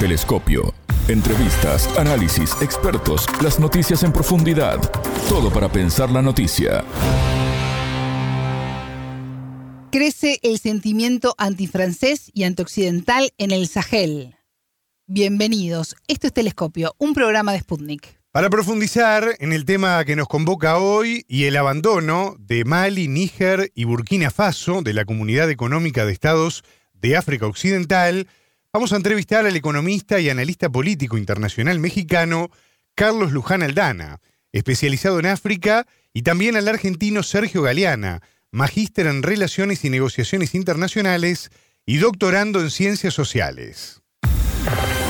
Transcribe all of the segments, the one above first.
Telescopio. Entrevistas, análisis, expertos, las noticias en profundidad. Todo para pensar la noticia. Crece el sentimiento antifrancés y antioccidental en el Sahel. Bienvenidos. Esto es Telescopio, un programa de Sputnik. Para profundizar en el tema que nos convoca hoy y el abandono de Mali, Níger y Burkina Faso de la Comunidad Económica de Estados de África Occidental, vamos a entrevistar al economista y analista político internacional mexicano Carlos Luján Aldana, especializado en África, y también al argentino Sergio Galeana, magíster en Relaciones y Negociaciones Internacionales y doctorando en Ciencias Sociales.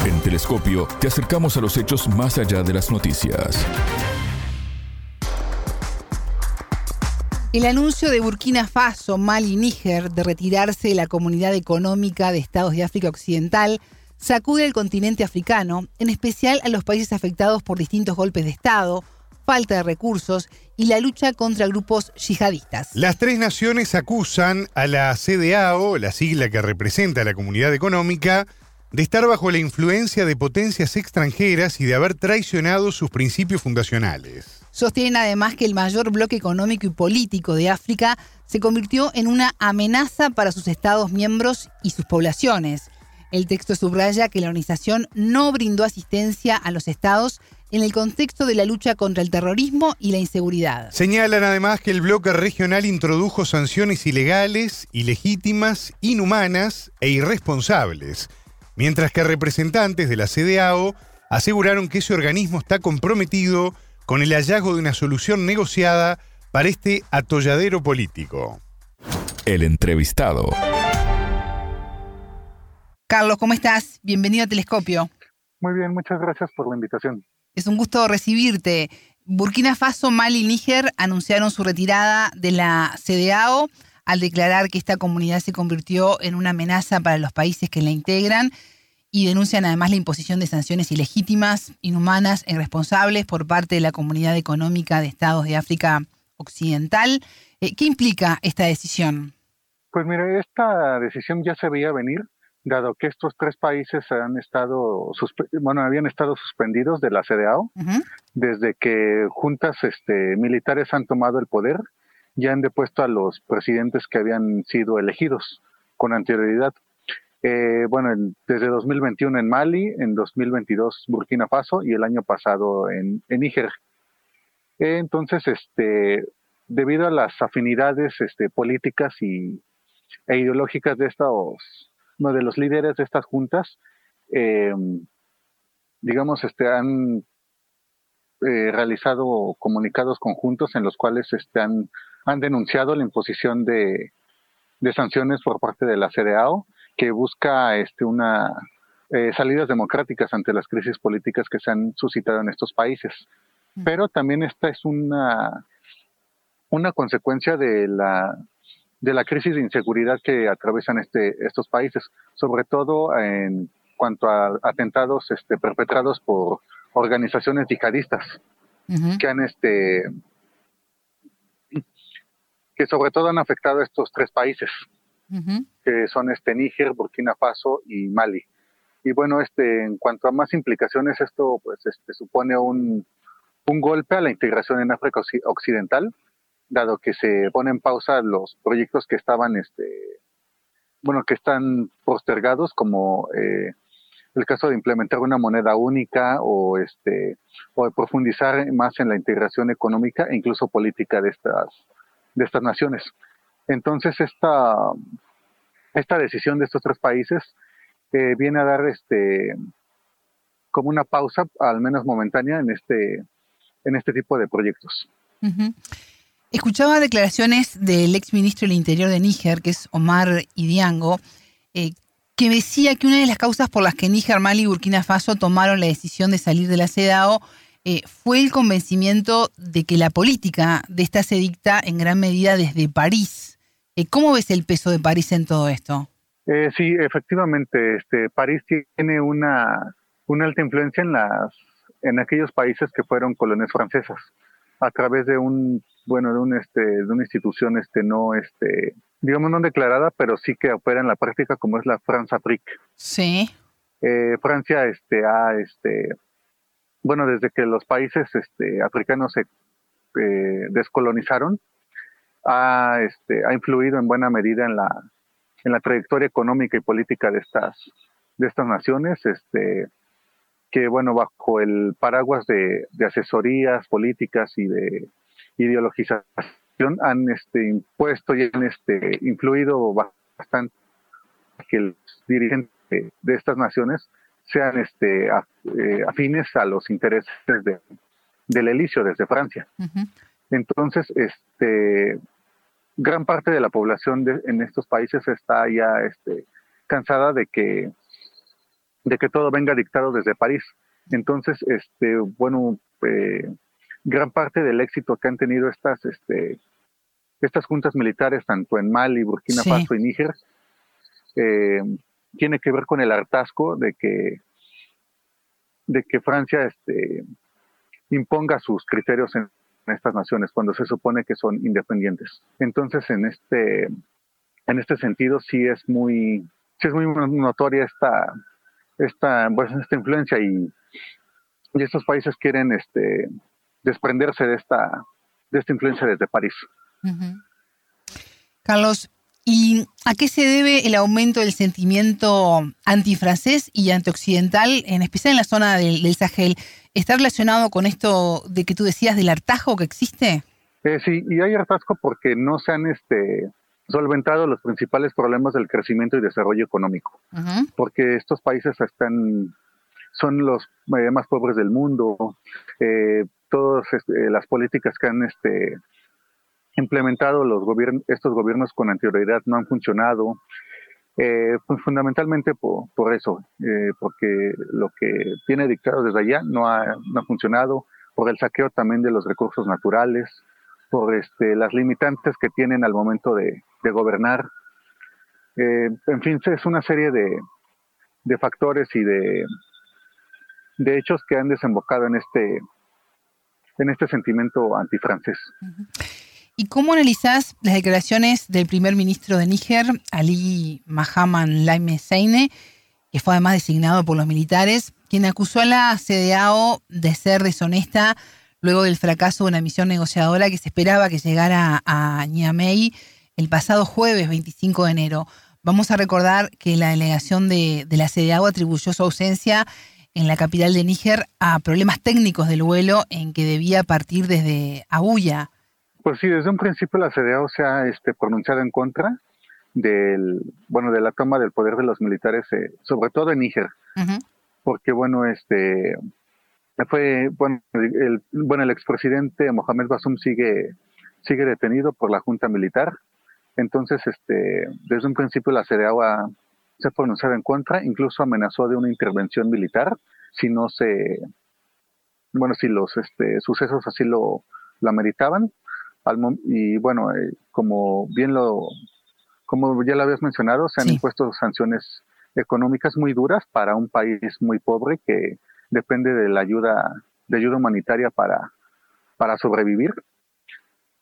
En Telescopio te acercamos a los hechos más allá de las noticias. El anuncio de Burkina Faso, Mali y Níger de retirarse de la Comunidad Económica de Estados de África Occidental sacude al continente africano, en especial a los países afectados por distintos golpes de Estado, falta de recursos y la lucha contra grupos yihadistas. Las tres naciones acusan a la CDAO, la sigla que representa a la Comunidad Económica, de estar bajo la influencia de potencias extranjeras y de haber traicionado sus principios fundacionales. Sostienen además que el mayor bloque económico y político de África se convirtió en una amenaza para sus estados miembros y sus poblaciones. El texto subraya que la organización no brindó asistencia a los estados en el contexto de la lucha contra el terrorismo y la inseguridad. Señalan además que el bloque regional introdujo sanciones ilegales, ilegítimas, inhumanas e irresponsables mientras que representantes de la CDAO aseguraron que ese organismo está comprometido con el hallazgo de una solución negociada para este atolladero político. El entrevistado. Carlos, ¿cómo estás? Bienvenido a Telescopio. Muy bien, muchas gracias por la invitación. Es un gusto recibirte. Burkina Faso, Mali y Níger anunciaron su retirada de la CDAO al declarar que esta comunidad se convirtió en una amenaza para los países que la integran y denuncian además la imposición de sanciones ilegítimas, inhumanas e irresponsables por parte de la Comunidad Económica de Estados de África Occidental. Eh, ¿Qué implica esta decisión? Pues mire, esta decisión ya se veía venir, dado que estos tres países han estado, bueno, habían estado suspendidos de la CDAO desde que juntas este, militares han tomado el poder ya han depuesto a los presidentes que habían sido elegidos con anterioridad. Eh, bueno, desde 2021 en Mali, en 2022 Burkina Faso y el año pasado en, Níger. Eh, entonces, este, debido a las afinidades este, políticas y, e ideológicas de estos, no, de los líderes de estas juntas, eh, digamos, este, han realizado comunicados conjuntos en los cuales están han denunciado la imposición de, sanciones por parte de la CDAO, que busca este, una eh, salidas democráticas ante las crisis políticas que se han suscitado en estos países. Pero también esta es una, una consecuencia de la, de la crisis de inseguridad que atraviesan este, estos países, sobre todo en cuanto a atentados este, perpetrados por organizaciones yihadistas que han este, que sobre todo han afectado a estos tres países, que son este Níger, Burkina Faso y Mali. Y bueno, este, en cuanto a más implicaciones, esto pues este, supone un, un golpe a la integración en África Occidental, dado que se ponen en pausa los proyectos que estaban, este, bueno, que están postergados, como eh, el caso de implementar una moneda única o este o de profundizar más en la integración económica e incluso política de estas de estas naciones. Entonces, esta, esta decisión de estos tres países eh, viene a dar este como una pausa, al menos momentánea, en este, en este tipo de proyectos. Escuchaba declaraciones del ex ministro del Interior de Níger, que es Omar Idiango, eh, que decía que una de las causas por las que Níger, Mali y Burkina Faso tomaron la decisión de salir de la CEDAO eh, fue el convencimiento de que la política de esta se dicta en gran medida desde París. Eh, ¿Cómo ves el peso de París en todo esto? Eh, sí, efectivamente, este, París tiene una, una alta influencia en las en aquellos países que fueron colonias francesas a través de un bueno de un este de una institución este no este digamos no declarada pero sí que opera en la práctica como es la France Afrique sí eh, Francia este, ha, este, bueno, desde que los países este, africanos se eh, descolonizaron, ha, este, ha influido en buena medida en la, en la trayectoria económica y política de estas, de estas naciones, este, que bueno, bajo el paraguas de, asesorías políticas y de ideologización han este, impuesto y han este, influido bastante que los dirigentes de, estas naciones sean este, eh, afines a los intereses de, del elicio desde Francia. Entonces, este, gran parte de la población de, en estos países está ya este, cansada de que, de que todo venga dictado desde París. Entonces, este, bueno, eh, gran parte del éxito que han tenido estas, este, estas juntas militares, tanto en Mali, Burkina Faso y Níger, eh, tiene que ver con el hartazgo de que, de que Francia este, imponga sus criterios en, estas naciones cuando se supone que son independientes. Entonces, en este, en este sentido, sí es muy, sí es muy notoria esta, esta, pues, esta influencia y, y estos países quieren este, desprenderse de esta, de esta influencia desde París. Carlos, ¿y a qué se debe el aumento del sentimiento antifrancés y antioccidental, en especial en la zona del, Sahel? ¿Está relacionado con esto de que tú decías del hartazgo que existe? Eh, sí, y hay hartazgo porque no se han este, solventado los principales problemas del crecimiento y desarrollo económico, porque estos países están son los eh, más pobres del mundo, eh, todas este, las políticas que han este, implementado los gobiernos, estos gobiernos con anterioridad no han funcionado, eh, pues fundamentalmente por, eso, eh, porque lo que tiene dictado desde allá no ha, no ha funcionado, por el saqueo también de los recursos naturales, por este, las limitantes que tienen al momento de, gobernar. Eh, en fin, es una serie de, de factores y de, de hechos que han desembocado en este, en este sentimiento antifrancés. ¿Y cómo analizás las declaraciones del primer ministro de Níger, Ali Mahaman Laime Seine, que fue además designado por los militares, quien acusó a la CDAO de ser deshonesta luego del fracaso de una misión negociadora que se esperaba que llegara a Niamey el pasado jueves 25 de enero? Vamos a recordar que la delegación de, la CDAO atribuyó su ausencia en la capital de Níger a problemas técnicos del vuelo en que debía partir desde Abuya. Pues sí, desde un principio la CDAO se ha este, pronunciado en contra del, bueno, de la toma del poder de los militares, eh, sobre todo en Níger, porque bueno, este, fue, bueno, el, bueno, el expresidente Mohamed Basum sigue, sigue detenido por la junta militar, entonces, este, desde un principio la CDAO se ha pronunciado en contra, incluso amenazó de una intervención militar si no se, bueno, si los este, sucesos así lo, lo ameritaban y bueno, eh, como bien lo, como ya lo habías mencionado, se han impuesto sanciones económicas muy duras para un país muy pobre que depende de la ayuda, de ayuda humanitaria para, para sobrevivir.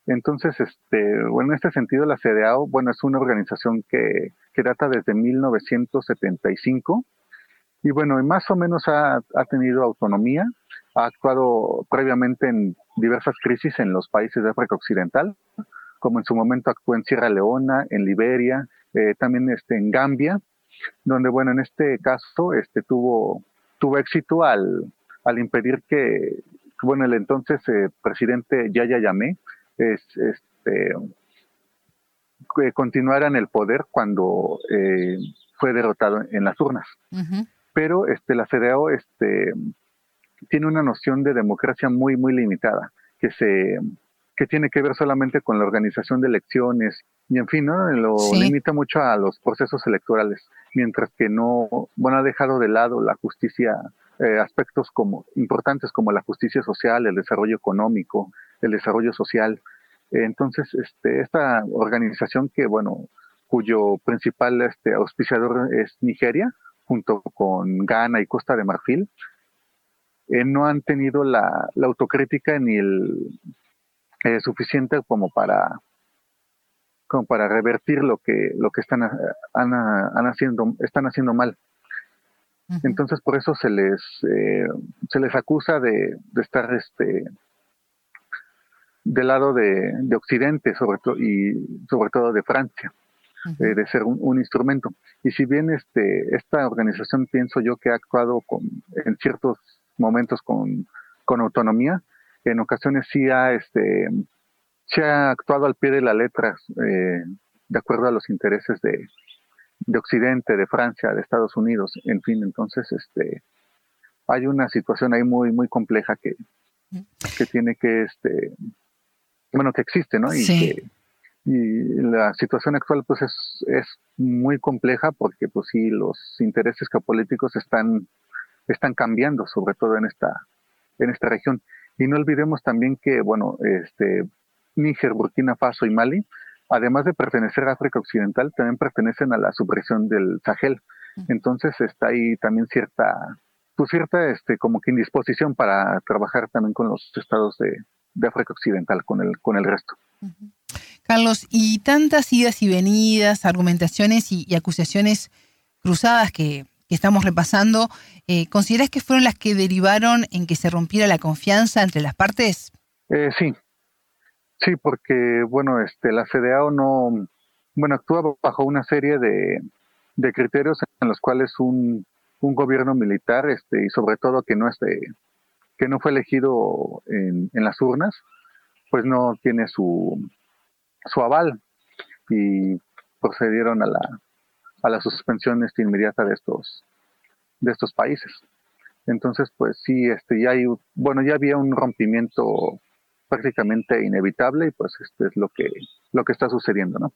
Entonces, este, bueno, en este sentido, la CDAO, bueno, es una organización que, que data desde 1975 y bueno, más o menos ha, ha tenido autonomía, ha actuado previamente en diversas crisis en los países de África Occidental, como en su momento actuó en Sierra Leona, en Liberia, eh, también este, en Gambia, donde, bueno, en este caso este, tuvo, tuvo éxito al, al impedir que, bueno, el entonces eh, presidente Yaya Yamé es, este, continuara en el poder cuando eh, fue derrotado en las urnas. Pero este, la CDAO este, tiene una noción de democracia muy, muy limitada, que se que tiene que ver solamente con la organización de elecciones y en fin, ¿no? lo limita mucho a los procesos electorales, mientras que no, bueno, ha dejado de lado la justicia, eh, aspectos como importantes como la justicia social, el desarrollo económico, el desarrollo social. entonces, este, esta organización que, bueno, cuyo principal este, auspiciador es Nigeria, junto con Ghana y Costa de Marfil, eh, no han tenido la, autocrítica ni el eh, suficiente como para como para revertir lo que lo que están, haciendo están haciendo mal. Entonces por eso se les eh, se les acusa de, estar este del lado de, Occidente sobre todo y sobre todo de Francia eh, de ser un, instrumento. Y si bien este esta organización pienso yo que ha actuado con en ciertos momentos con, con autonomía. En ocasiones sí ha este se ha actuado al pie de la letra eh, de acuerdo a los intereses de, de Occidente, de Francia, de Estados Unidos, en fin, entonces este hay una situación ahí muy muy compleja que, que tiene que este bueno que existe, ¿no? Y, que, y la situación actual pues es, es muy compleja porque pues sí los intereses geopolíticos están están cambiando sobre todo en esta en esta región y no olvidemos también que bueno este Níger, Burkina Faso y Mali además de pertenecer a África Occidental, también pertenecen a la subregión del Sahel. Entonces está ahí también cierta, pues cierta, este, como que indisposición para trabajar también con los estados de, África Occidental, con el, con el resto. Carlos, y tantas idas y venidas, argumentaciones y, acusaciones cruzadas que, estamos repasando, eh, ¿consideras que fueron las que derivaron en que se rompiera la confianza entre las partes? Eh, sí, Sí, porque, bueno, este, la CDAO no, bueno, actúa bajo una serie de, de criterios en los cuales un, un gobierno militar, este, y sobre todo que no esté, que no fue elegido en, en las urnas, pues no tiene su, su aval y procedieron a la, a la suspensión este, inmediata de estos, de estos países. Entonces, pues sí, este, ya hay, bueno, ya había un rompimiento prácticamente inevitable y pues esto es lo que, lo que está sucediendo, ¿no?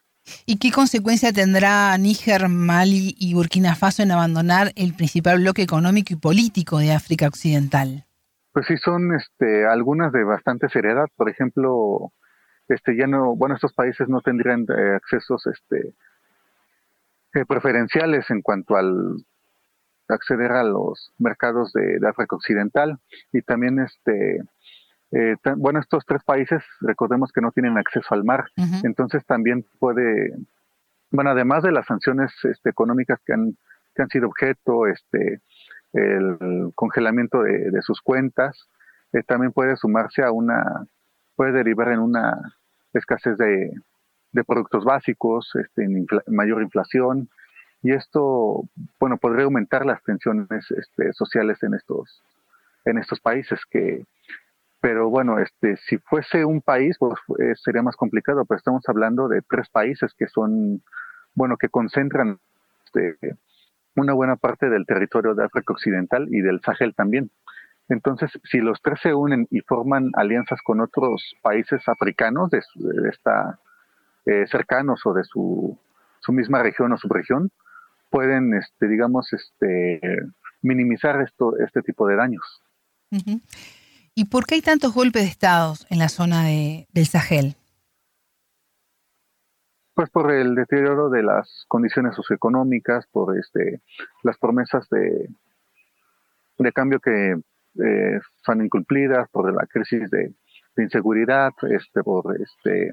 ¿Y qué consecuencia tendrá Níger, Mali y Burkina Faso en abandonar el principal bloque económico y político de África Occidental? Pues sí, son este, algunas de bastante seriedad. Por ejemplo, este, ya no, bueno, estos países no tendrían eh, accesos este, eh, preferenciales en cuanto al acceder a los mercados de, de África Occidental y también este eh, bueno, estos tres países, recordemos que no tienen acceso al mar, entonces también puede, bueno, además de las sanciones este, económicas que han, que han sido objeto, este, el congelamiento de, sus cuentas, eh, también puede sumarse a una, puede derivar en una escasez de, de productos básicos, este, en mayor inflación, y esto, bueno, podría aumentar las tensiones este, sociales en estos, en estos países que pero bueno, este, si fuese un país, pues eh, sería más complicado, pero estamos hablando de tres países que son, bueno, que concentran este, una buena parte del territorio de África Occidental y del Sahel también. Entonces, si los tres se unen y forman alianzas con otros países africanos de, esta eh, cercanos o de su, su, misma región o subregión, pueden, este, digamos, este, minimizar esto, este tipo de daños. ¿Y por qué hay tantos golpes de Estado en la zona del Sahel? Pues por el deterioro de las condiciones socioeconómicas, por este, las promesas de, de cambio que eh, son incumplidas, por la crisis de, inseguridad, este, por este,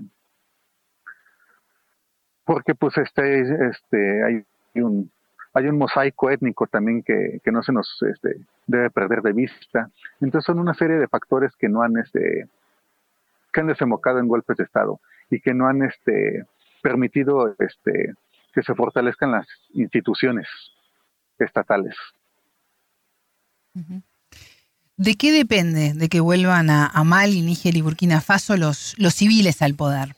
porque pues este, este, hay un hay un mosaico étnico también que, no se nos este, debe perder de vista. Entonces son una serie de factores que no han, este, que han desembocado en golpes de Estado y que no han este, permitido este, que se fortalezcan las instituciones estatales. ¿De qué depende de que vuelvan a, Mali, Níger y Burkina Faso los, los civiles al poder?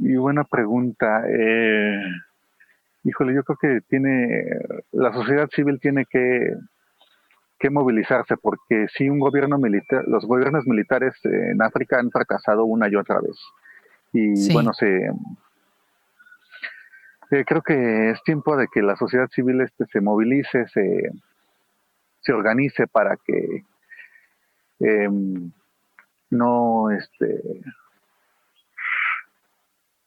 Y buena pregunta. Eh, híjole, yo creo que tiene, la sociedad civil tiene que, que movilizarse, porque si un gobierno militar, los gobiernos militares en África han fracasado una y otra vez. Y bueno, se, eh, creo que es tiempo de que la sociedad civil este se movilice, se, se organice para que em, no, este,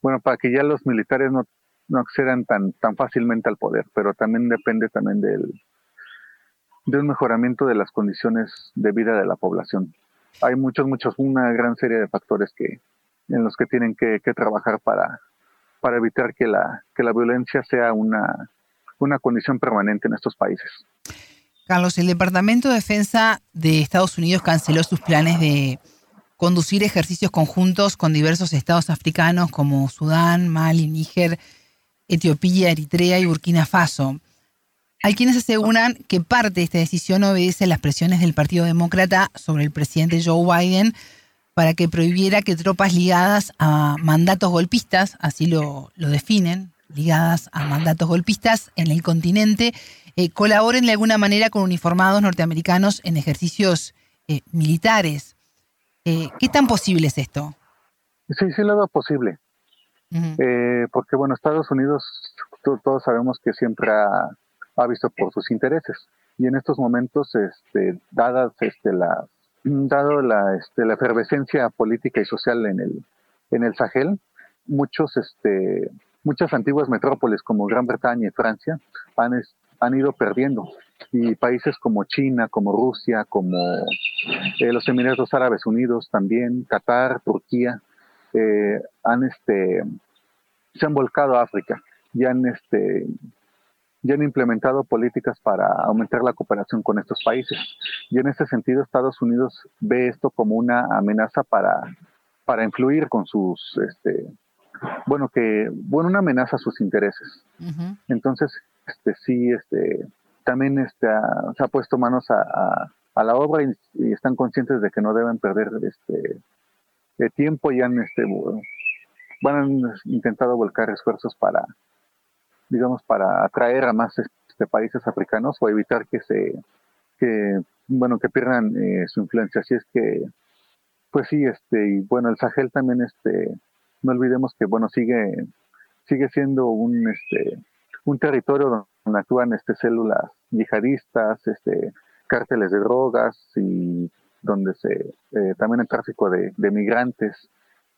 bueno, para que ya los militares no no accedan tan, tan fácilmente al poder, pero también depende también del, de un mejoramiento de las condiciones de vida de la población. Hay muchos, muchos, una gran serie de factores que, en los que tienen que, trabajar para, para evitar que la, que la violencia sea una, una condición permanente en estos países. Carlos, el Departamento de Defensa de Estados Unidos canceló sus planes de conducir ejercicios conjuntos con diversos estados africanos como Sudán, Mali, Níger, Etiopía, Eritrea y Burkina Faso. Hay quienes aseguran que parte de esta decisión obedece a las presiones del Partido Demócrata sobre el presidente Joe Biden para que prohibiera que tropas ligadas a mandatos golpistas, así lo, definen, ligadas a mandatos golpistas en el continente, eh, colaboren de alguna manera con uniformados norteamericanos en ejercicios eh, militares. Eh, ¿Qué tan posible es esto? Sí, sí lo veo posible. porque, bueno, Estados Unidos, todos sabemos que siempre ha, ha visto por sus intereses. Y en estos momentos, este, dadas este, la, dado la, este, la efervescencia política y social en el, en el Sahel, muchos, este, muchas antiguas metrópolis como Gran Bretaña y Francia han, han ido perdiendo. Y países como China, como Rusia, como eh, los Emiratos Árabes Unidos también, Qatar, Turquía, eh, han este, se han volcado a África y han este, ya han implementado políticas para aumentar la cooperación con estos países. Y en ese sentido, Estados Unidos ve esto como una amenaza para, para influir con sus, este, bueno, que, bueno, una amenaza a sus intereses. Entonces, este, sí, este, también este, se ha puesto manos a, a, la obra y, están conscientes de que no deben perder este, tiempo y han, este, han intentado volcar esfuerzos para digamos, para atraer a más este, países africanos o evitar que se, que, bueno, que pierdan eh, su influencia. Así es que, pues sí, este, y bueno, el Sahel también, este, no olvidemos que, bueno, sigue, sigue siendo un, este, un territorio actúan, este, células yihadistas, este, cárteles de drogas y donde se, eh, también el tráfico de, migrantes.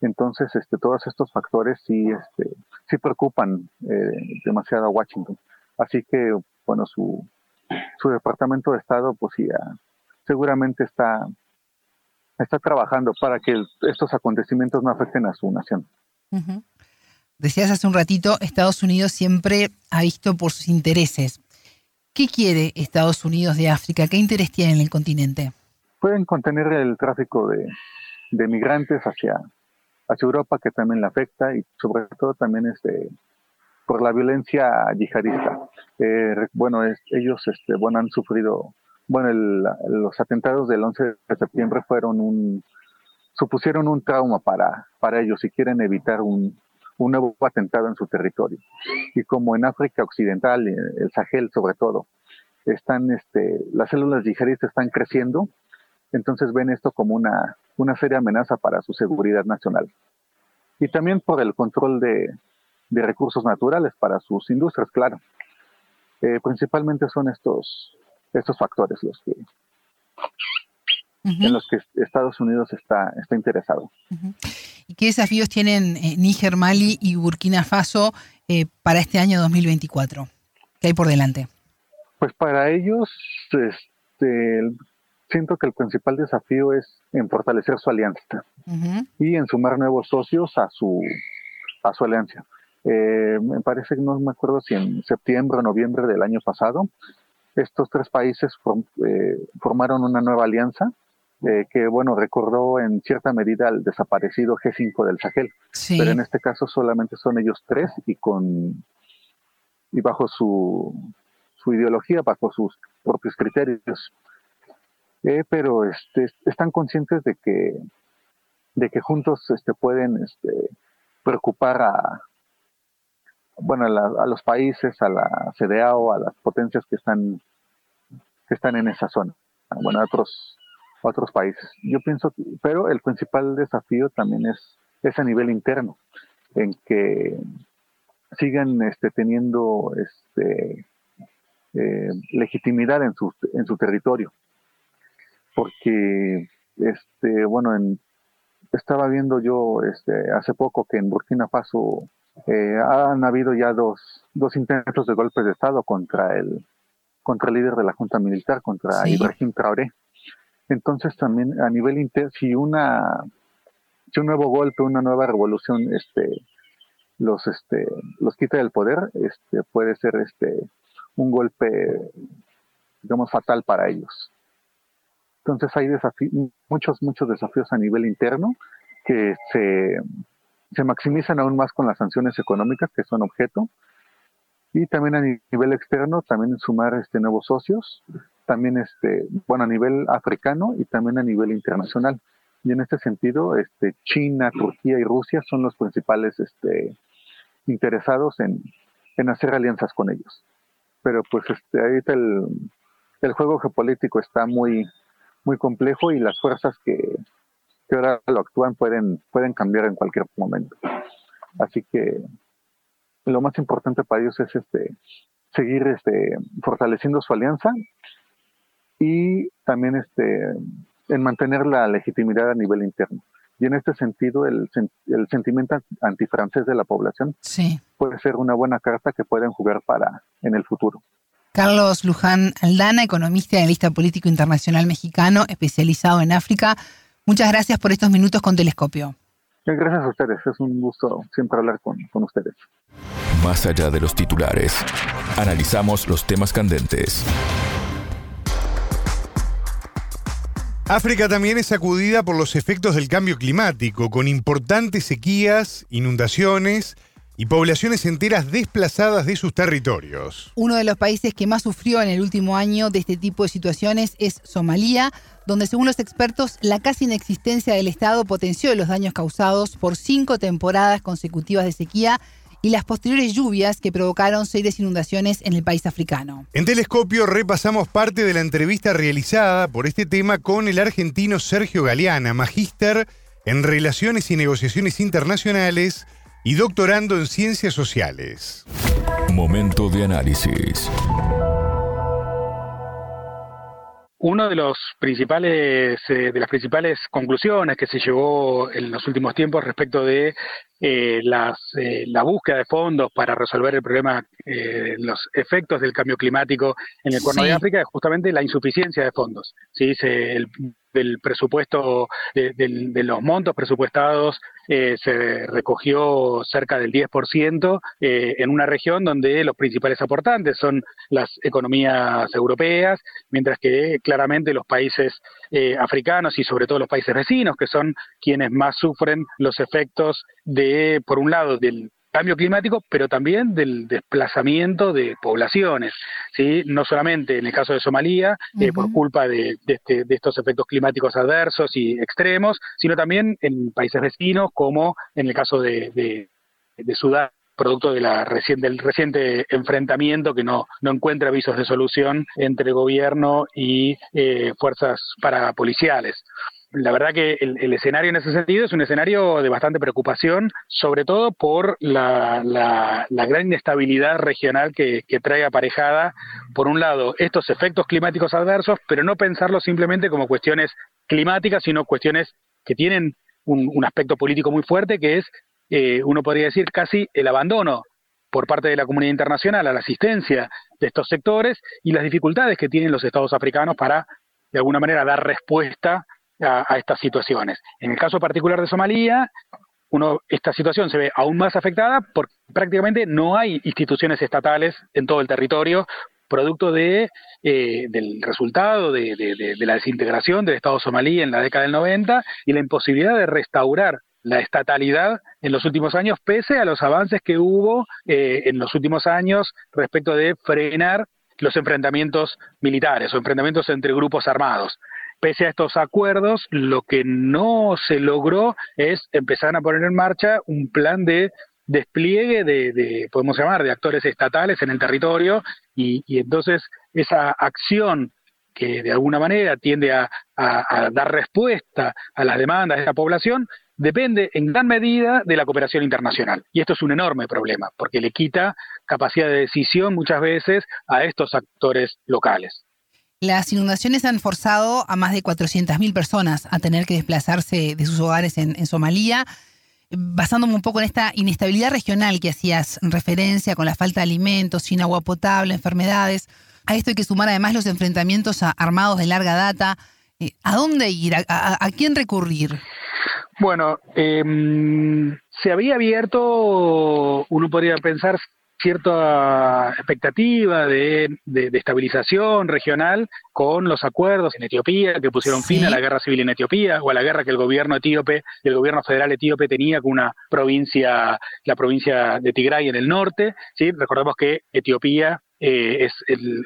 Entonces, este, todos estos factores sí, este, sí preocupan eh, demasiado a Washington. Así que, bueno, su, su departamento de Estado, pues sí, seguramente está, está trabajando para que estos acontecimientos no afecten a su nación. Decías hace un ratito, Estados Unidos siempre ha visto por sus intereses. ¿Qué quiere Estados Unidos de África? ¿Qué interés tiene en el continente? Pueden contener el tráfico de, migrantes hacia, hacia Europa que también le afecta y sobre todo también este por la violencia yihadista. Eh, bueno, ellos este, bueno, han sufrido, bueno, los atentados del 11 de septiembre fueron un, supusieron un trauma para, para ellos y quieren evitar un, un nuevo atentado en su territorio. Y como en África Occidental, eh, el Sahel sobre todo, están, este, las células yihadistas están creciendo, entonces ven esto como una, una seria amenaza para su seguridad nacional. Y también por el control de, recursos naturales para sus industrias, claro. Eh, principalmente son estos, estos factores los que, en los que Estados Unidos está, está interesado. ¿Y qué desafíos tienen eh, Níger, Mali y Burkina Faso eh, para este año 2024? ¿Qué hay por delante? Pues para ellos, este, siento que el principal desafío es en fortalecer su alianza y en sumar nuevos socios a su, a su alianza. Eh, me parece que no me acuerdo si en septiembre o noviembre del año pasado, estos tres países eh, formaron una nueva alianza eh, que, bueno, recordó en cierta medida al desaparecido G5 del Sahel. Pero en este caso solamente son ellos tres y con y bajo su, su ideología, bajo sus propios criterios. Eh, pero este, están conscientes de que, de que juntos este, pueden este, preocupar a, bueno, a, los países, a la CDAO, a las potencias que están, que están en esa zona, bueno, a otros, otros países. Yo pienso, pero el principal desafío también es, es a nivel interno, en que sigan este, teniendo este, eh, legitimidad en su, en su territorio porque, este, bueno, en, estaba viendo yo este, hace poco que en Burkina Faso eh, han habido ya dos, dos intentos de golpes de Estado contra el, contra el líder de la Junta Militar, contra Ibrahim Traoré. Entonces también a nivel interno, si una si un nuevo golpe, una nueva revolución, este, los, este, los quita del poder, este, puede ser, este, un golpe, digamos, fatal para ellos. Entonces hay muchos, muchos desafíos a nivel interno que se, se maximizan aún más con las sanciones económicas que son objeto y también a nivel externo también sumar este nuevos socios también este bueno a nivel africano y también a nivel internacional. Y en este sentido este China Turquía y Rusia son los principales este interesados en, hacer alianzas con ellos. Pero pues este ahorita el, el juego geopolítico está muy muy complejo y las fuerzas que, que ahora lo actúan pueden pueden cambiar en cualquier momento. Así que lo más importante para ellos es este seguir este fortaleciendo su alianza y también este en mantener la legitimidad a nivel interno. Y en este sentido, el, el sentimiento antifrancés de la población sí. puede ser una buena carta que pueden jugar para en el futuro. Carlos Luján Aldana, economista y analista político internacional mexicano, especializado en África. Muchas gracias por estos minutos con Telescopio. Gracias a ustedes, es un gusto siempre hablar con, con ustedes. Más allá de los titulares, analizamos los temas candentes. África también es sacudida por los efectos del cambio climático, con importantes sequías, inundaciones y poblaciones enteras desplazadas de sus territorios. Uno de los países que más sufrió en el último año de este tipo de situaciones es Somalia, donde según los expertos la casi inexistencia del Estado potenció los daños causados por cinco temporadas consecutivas de sequía y las posteriores lluvias que provocaron serias inundaciones en el país africano. En Telescopio repasamos parte de la entrevista realizada por este tema con el argentino Sergio Galeana, magíster en Relaciones y Negociaciones Internacionales y doctorando en Ciencias Sociales. Momento de análisis. Uno de los principales eh, de las principales conclusiones que se llevó en los últimos tiempos respecto de eh, las, eh, la búsqueda de fondos para resolver el problema, los efectos del cambio climático en el Cuerno de África es justamente la insuficiencia de fondos. ¿sí? Se, el, del presupuesto, de, los montos presupuestados, eh, se recogió cerca del 10% eh, en una región donde los principales aportantes son las economías europeas, mientras que claramente los países eh, africanos y sobre todo los países vecinos, que son quienes más sufren los efectos de, por un lado, del cambio climático, pero también del desplazamiento de poblaciones, ¿sí? no solamente en el caso de Somalia, eh, por culpa de, este, de, estos efectos climáticos adversos y extremos, sino también en países vecinos, como en el caso de, de, Sudán producto de la reciente, del reciente enfrentamiento que no, no encuentra visos de solución entre gobierno y eh, fuerzas parapoliciales la verdad que el, escenario en ese sentido es un escenario de bastante preocupación, sobre todo por la, la, gran inestabilidad regional que, trae aparejada, por un lado, estos efectos climáticos adversos, pero no pensarlo simplemente como cuestiones climáticas, sino cuestiones que tienen un, aspecto político muy fuerte, que es, eh, uno podría decir, casi el abandono por parte de la comunidad internacional a la asistencia de estos sectores y las dificultades que tienen los estados africanos para, de alguna manera, dar respuesta a, estas situaciones. En el caso particular de Somalia, uno, esta situación se ve aún más afectada porque prácticamente no hay instituciones estatales en todo el territorio, producto de, eh, del resultado de, de, la desintegración del Estado somalí en la década del 90 y la imposibilidad de restaurar la estatalidad en los últimos años, pese a los avances que hubo eh, en los últimos años respecto de frenar los enfrentamientos militares o enfrentamientos entre grupos armados. Pese a estos acuerdos, lo que no se logró es empezar a poner en marcha un plan de despliegue de, podemos llamar, de actores estatales en el territorio y, entonces esa acción que de alguna manera tiende a, dar respuesta a las demandas de la población, depende en gran medida de la cooperación internacional. Y esto es un enorme problema, porque le quita capacidad de decisión muchas veces a estos actores locales. Las inundaciones han forzado a más de 400.000 personas a tener que desplazarse de sus hogares en, Somalia. Basándome un poco en esta inestabilidad regional que hacías referencia, con la falta de alimentos, sin agua potable, enfermedades, a esto hay que sumar además los enfrentamientos armados de larga data. Eh, ¿A dónde ir? ¿A, quién recurrir? Bueno, em, se había abierto, uno podría pensar cierta expectativa de, estabilización regional con los acuerdos en Etiopía que pusieron fin a la guerra civil en Etiopía o a la guerra que el gobierno etíope, el gobierno federal etíope tenía con una provincia, la provincia de Tigray en el norte. ¿sí? Recordemos que Etiopía eh, es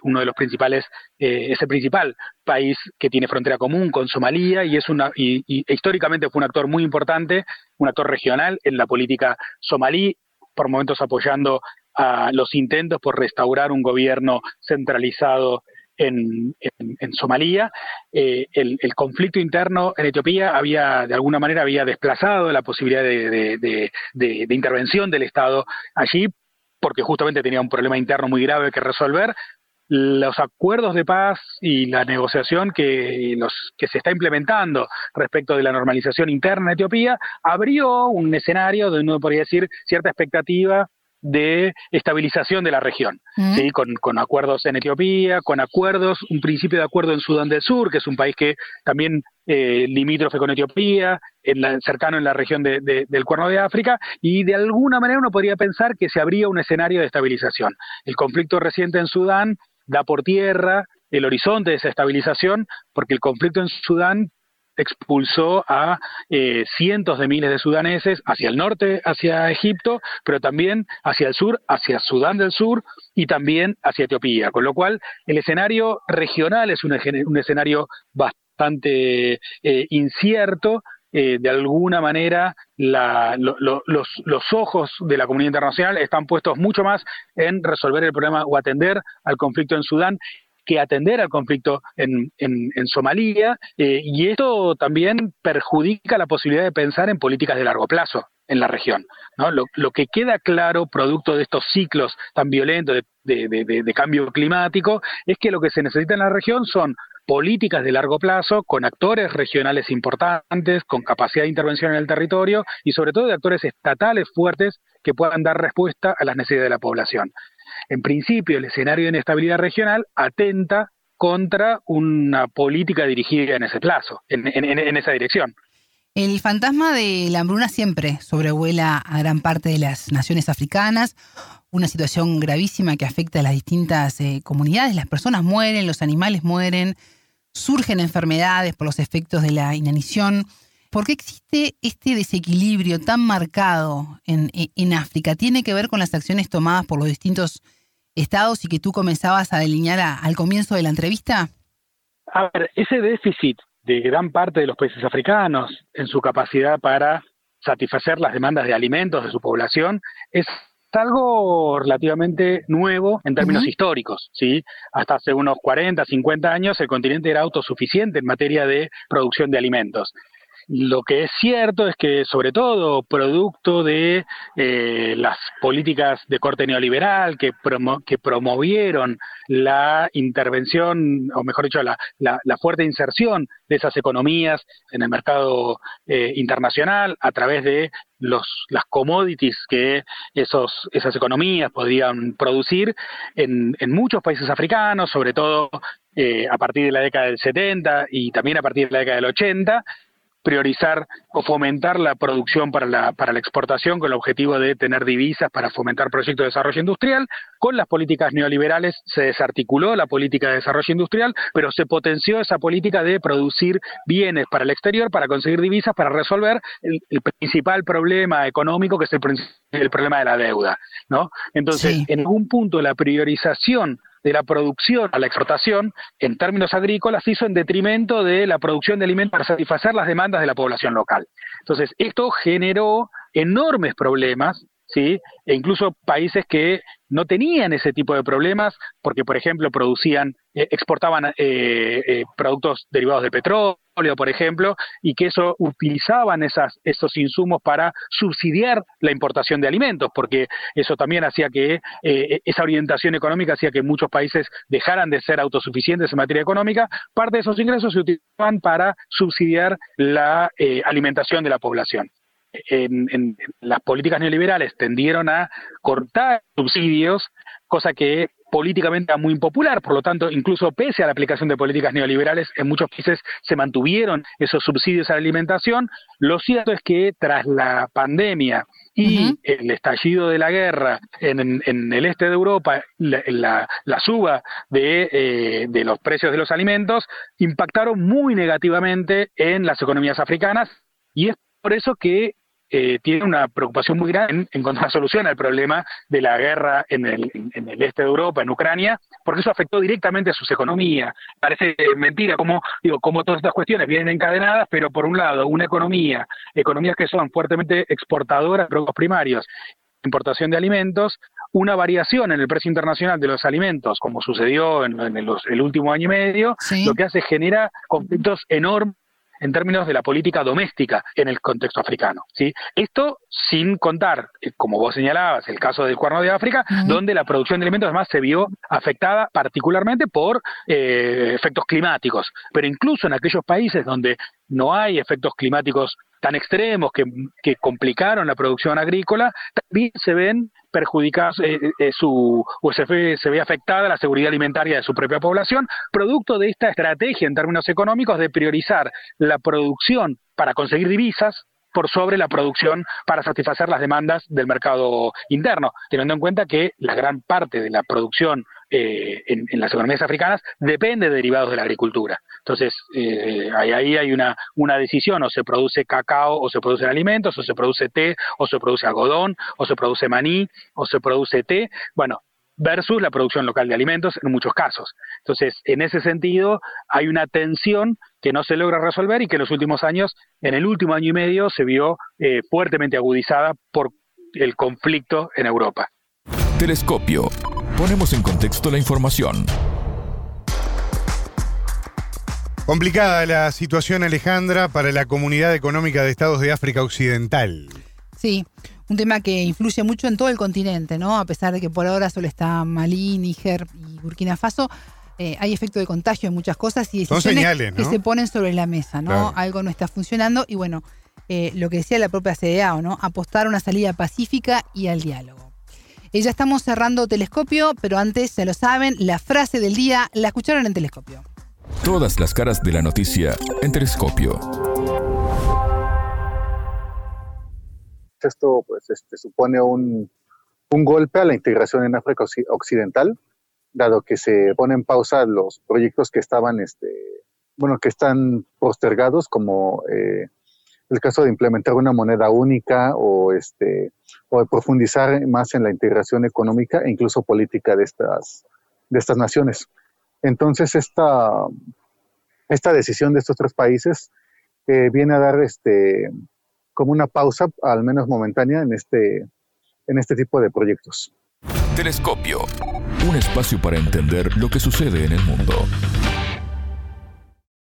uno de los principales, eh, el principal país que tiene frontera común con Somalia y es una y, históricamente fue un actor muy importante, un actor regional en la política somalí, por momentos apoyando a los intentos por restaurar un gobierno centralizado en, en, Somalia. Eh, el, conflicto interno en Etiopía había, de alguna manera, había desplazado la posibilidad de, de intervención del Estado allí porque justamente tenía un problema interno muy grave que resolver. Los acuerdos de paz y la negociación que, los, que se está implementando respecto de la normalización interna en Etiopía abrió un escenario donde uno podría decir cierta expectativa de estabilización de la región, ¿sí? con, con, acuerdos en Etiopía, con acuerdos, un principio de acuerdo en Sudán del Sur, que es un país que también eh, limítrofe con Etiopía, en la, cercano en la región de, del Cuerno de África, y de alguna manera uno podría pensar que se abría un escenario de estabilización. El conflicto reciente en Sudán da por tierra el horizonte de esa estabilización, porque el conflicto en Sudán expulsó a eh, cientos de miles de sudaneses hacia el norte, hacia Egipto, pero también hacia el sur, hacia Sudán del Sur y también hacia Etiopía. Con lo cual, el escenario regional es un, escenario bastante eh, incierto. Eh, de alguna manera los, los, ojos de la comunidad internacional están puestos mucho más en resolver el problema o atender al conflicto en Sudán que atender al conflicto en, en, Somalia eh, y esto también perjudica la posibilidad de pensar en políticas de largo plazo en la región. Lo, que queda claro, producto de estos ciclos tan violentos de, cambio climático, es que lo que se necesita en la región son políticas de largo plazo con actores regionales importantes, con capacidad de intervención en el territorio y sobre todo de actores estatales fuertes que puedan dar respuesta a las necesidades de la población en principio el escenario de inestabilidad regional atenta contra una política dirigida en ese plazo, en, esa dirección. El fantasma de la hambruna siempre sobrevuela a gran parte de las naciones africanas, una situación gravísima que afecta a las distintas eh, comunidades. Las personas mueren, los animales mueren, surgen enfermedades por los efectos de la inanición. ¿Por qué existe este desequilibrio tan marcado en, en África? ¿Tiene que ver con las acciones tomadas por los distintos estados y que tú comenzabas a delinear al comienzo de la entrevista? A ver, ese déficit de gran parte de los países africanos en su capacidad para satisfacer las demandas de alimentos de su población es algo relativamente nuevo en términos históricos, ¿sí? Hasta hace unos 40, 50 años el continente era autosuficiente en materia de producción de alimentos. Lo que es cierto es que, sobre todo, producto de eh, las políticas de corte neoliberal que, que promovieron la intervención, o mejor dicho, la, fuerte inserción de esas economías en el mercado eh, internacional a través de los, las commodities que esos, esas economías podían producir en, en muchos países africanos, sobre todo eh, a partir de la década del 70 y también a partir de la década del 80, priorizar o fomentar la producción para la, para la exportación con el objetivo de tener divisas para fomentar proyectos de desarrollo industrial. Con las políticas neoliberales se desarticuló la política de desarrollo industrial, pero se potenció esa política de producir bienes para el exterior para conseguir divisas para resolver el, principal problema económico que es el, el, problema de la deuda. ¿no? Entonces, en algún punto la priorización de la producción a la exportación en términos agrícolas hizo en detrimento de la producción de alimentos para satisfacer las demandas de la población local. Entonces, esto generó enormes problemas ¿sí? E incluso países que no tenían ese tipo de problemas porque, por ejemplo, producían, eh, exportaban eh, eh, productos derivados de petróleo, por ejemplo, y que eso utilizaban esas, esos insumos para subsidiar la importación de alimentos, porque eso también hacía que esa orientación económica hacía que muchos países dejaran de ser autosuficientes en materia económica. Parte de esos ingresos se utilizaban para subsidiar la alimentación de la población en, las políticas neoliberales tendieron a cortar subsidios, cosa que políticamente muy impopular, por lo tanto, incluso pese a la aplicación de políticas neoliberales, en muchos países se mantuvieron esos subsidios a la alimentación. Lo cierto es que tras la pandemia y el estallido de la guerra en, el este de Europa, la, suba de, eh, de los precios de los alimentos, impactaron muy negativamente en las economías africanas. Y es por eso que eh, tiene una preocupación muy grande en encontrar solución al problema de la guerra en el, en el este de Europa, en Ucrania, porque eso afectó directamente a sus economías. Parece mentira como digo, como todas estas cuestiones vienen encadenadas, pero por un lado, una economía, economías que son fuertemente exportadoras de productos primarios, importación de alimentos, una variación en el precio internacional de los alimentos, como sucedió en, el último año y medio, lo que hace genera conflictos enormes en términos de la política doméstica en el contexto africano. ¿sí? Esto sin contar, eh, como vos señalabas, el caso del Cuerno de África, donde la producción de alimentos además se vio afectada particularmente por eh, efectos climáticos. Pero incluso en aquellos países donde no hay efectos climáticos tan extremos que, complicaron la producción agrícola, también se ven perjudicados eh, eh, su, o se ve afectada la seguridad alimentaria de su propia población, producto de esta estrategia en términos económicos de priorizar la producción para conseguir divisas por sobre la producción para satisfacer las demandas del mercado interno, teniendo en cuenta que la gran parte de la producción eh, en, las economías africanas depende de derivados de la agricultura. Entonces, eh, ahí, hay una, una decisión, o se produce cacao, o se producen alimentos, o se produce té, o se produce algodón, o se produce maní, o se produce té. Bueno, versus la producción local de alimentos en muchos casos. Entonces, en ese sentido, hay una tensión que no se logra resolver y que en los últimos años, en el último año y medio, se vio eh, fuertemente agudizada por el conflicto en Europa. Telescopio. Ponemos en contexto la información. Complicada la situación, Alejandra, para la Comunidad Económica de Estados de África Occidental. Sí, un tema que influye mucho en todo el continente, ¿no? A pesar de que por ahora solo está Malí, Níger y Burkina Faso, eh, hay efecto de contagio en muchas cosas y decisiones que se ponen sobre la mesa, ¿no? Algo no está funcionando y bueno, eh, lo que decía la propia CDAO, ¿no? Apostar a una salida pacífica y al diálogo. Eh, ya estamos cerrando telescopio, pero antes, se lo saben, la frase del día la escucharon en telescopio. Todas las caras de la noticia en telescopio. Esto pues, este, supone un, golpe a la integración en África Occidental, dado que se ponen en pausa los proyectos que estaban, este, bueno, que están postergados, como eh, el caso de implementar una moneda única o, este, o de profundizar más en la integración económica e incluso política de estas, de estas naciones. Entonces, esta, esta decisión de estos tres países eh, viene a dar este, como una pausa, al menos momentánea, en este, en este tipo de proyectos. Telescopio, un espacio para entender lo que sucede en el mundo.